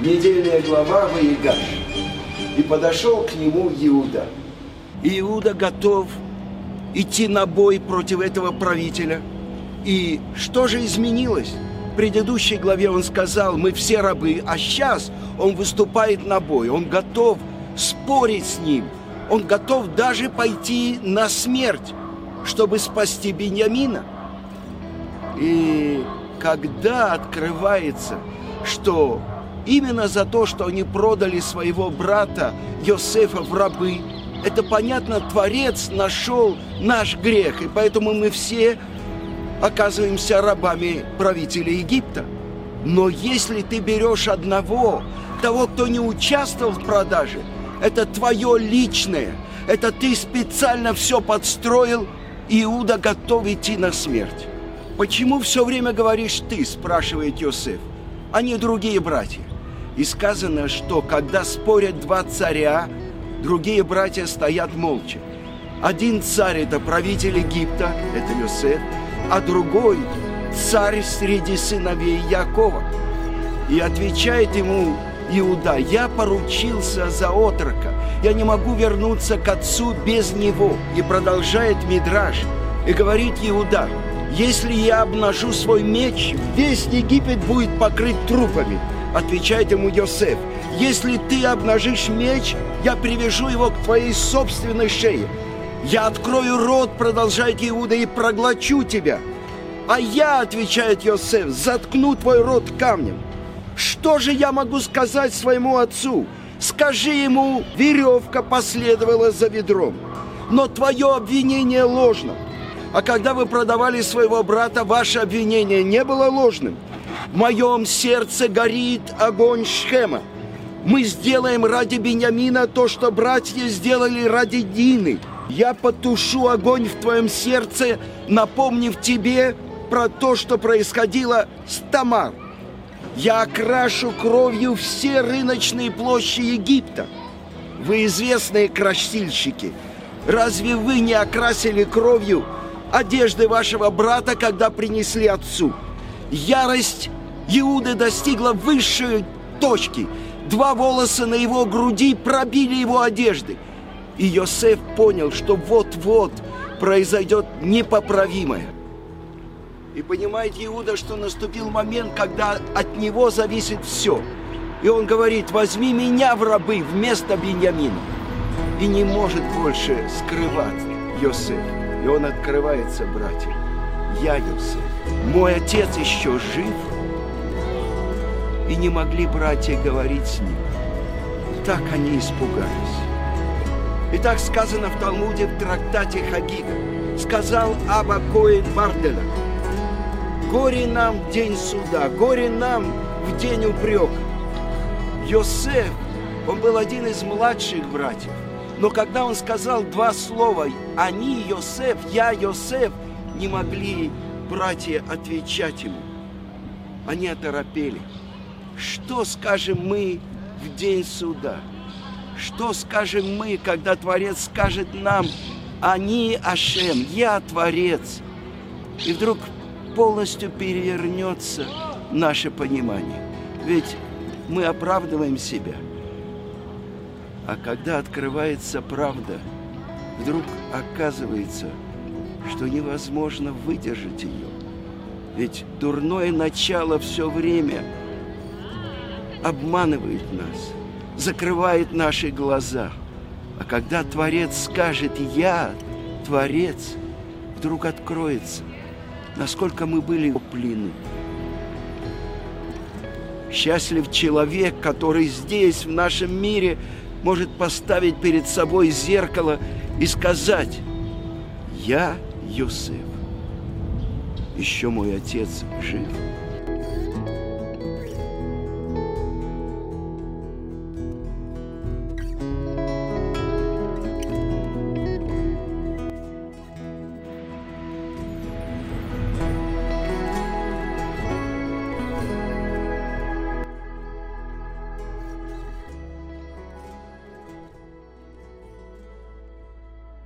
недельная глава Ваигаш. И подошел к нему Иуда. Иуда готов идти на бой против этого правителя. И что же изменилось? В предыдущей главе он сказал, мы все рабы, а сейчас он выступает на бой, он готов спорить с ним, он готов даже пойти на смерть, чтобы спасти Беньямина. И когда открывается, что именно за то, что они продали своего брата Йосефа в рабы, это понятно, Творец нашел наш грех, и поэтому мы все оказываемся рабами правителя Египта. Но если ты берешь одного, того, кто не участвовал в продаже, это твое личное, это ты специально все подстроил, Иуда готов идти на смерть. «Почему все время говоришь «ты», – спрашивает Йосеф, а не другие братья? И сказано, что когда спорят два царя, другие братья стоят молча. Один царь – это правитель Египта, это Йосеф, а другой – царь среди сыновей Якова. И отвечает ему Иуда, я поручился за отрока, я не могу вернуться к отцу без него. И продолжает Мидраж, и говорит Иуда, если я обнажу свой меч, весь Египет будет покрыт трупами. Отвечает ему Йосеф, если ты обнажишь меч, я привяжу его к твоей собственной шее. Я открою рот, продолжает Иуда, и проглочу тебя. А я, отвечает Йосеф, заткну твой рот камнем. Что же я могу сказать своему отцу? Скажи ему, веревка последовала за ведром. Но твое обвинение ложно. А когда вы продавали своего брата, ваше обвинение не было ложным. В моем сердце горит огонь Шхема. Мы сделаем ради Беньямина то, что братья сделали ради Дины. Я потушу огонь в твоем сердце, напомнив тебе про то, что происходило с Тамар. Я окрашу кровью все рыночные площади Египта. Вы известные красильщики. Разве вы не окрасили кровью одежды вашего брата, когда принесли отцу. Ярость Иуды достигла высшей точки. Два волоса на его груди пробили его одежды. И Йосеф понял, что вот-вот произойдет непоправимое. И понимает Иуда, что наступил момент, когда от него зависит все. И он говорит, возьми меня в рабы вместо Беньямина. И не может больше скрывать Йосеф. И он открывается, братья. Я Юсеф. Мой отец еще жив. И не могли братья говорить с ним. Так они испугались. И так сказано в Талмуде в трактате Хагига. Сказал Аба Коин Барделя. Горе нам в день суда, горе нам в день упрека. Йосеф, он был один из младших братьев. Но когда он сказал два слова «они Йосеф», «я Йосеф», не могли братья отвечать ему. Они оторопели. Что скажем мы в день суда? Что скажем мы, когда Творец скажет нам «Они Ашем, я Творец»? И вдруг полностью перевернется наше понимание. Ведь мы оправдываем себя – а когда открывается правда, вдруг оказывается, что невозможно выдержать ее. Ведь дурное начало все время обманывает нас, закрывает наши глаза. А когда Творец скажет «Я Творец», вдруг откроется, насколько мы были в плену. Счастлив человек, который здесь, в нашем мире, может поставить перед собой зеркало и сказать «Я Йосеф, еще мой отец жив».